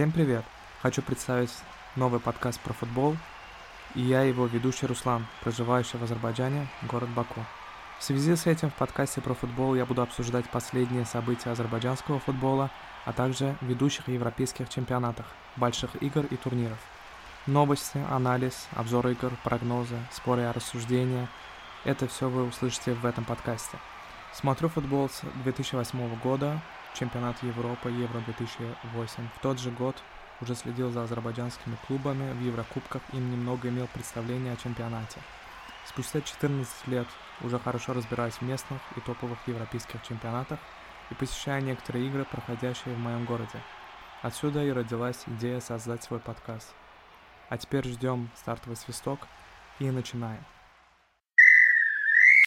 Всем привет! Хочу представить новый подкаст про футбол, и я его ведущий Руслан, проживающий в Азербайджане, город Баку. В связи с этим в подкасте про футбол я буду обсуждать последние события азербайджанского футбола, а также ведущих европейских чемпионатах, больших игр и турниров. Новости, анализ, обзор игр, прогнозы, споры и рассуждения – это все вы услышите в этом подкасте. Смотрю футбол с 2008 года, чемпионат Европы, Евро-2008. В тот же год уже следил за азербайджанскими клубами в Еврокубках и немного имел представление о чемпионате. Спустя 14 лет уже хорошо разбираюсь в местных и топовых европейских чемпионатах и посещаю некоторые игры, проходящие в моем городе. Отсюда и родилась идея создать свой подкаст. А теперь ждем стартовый свисток и начинаем.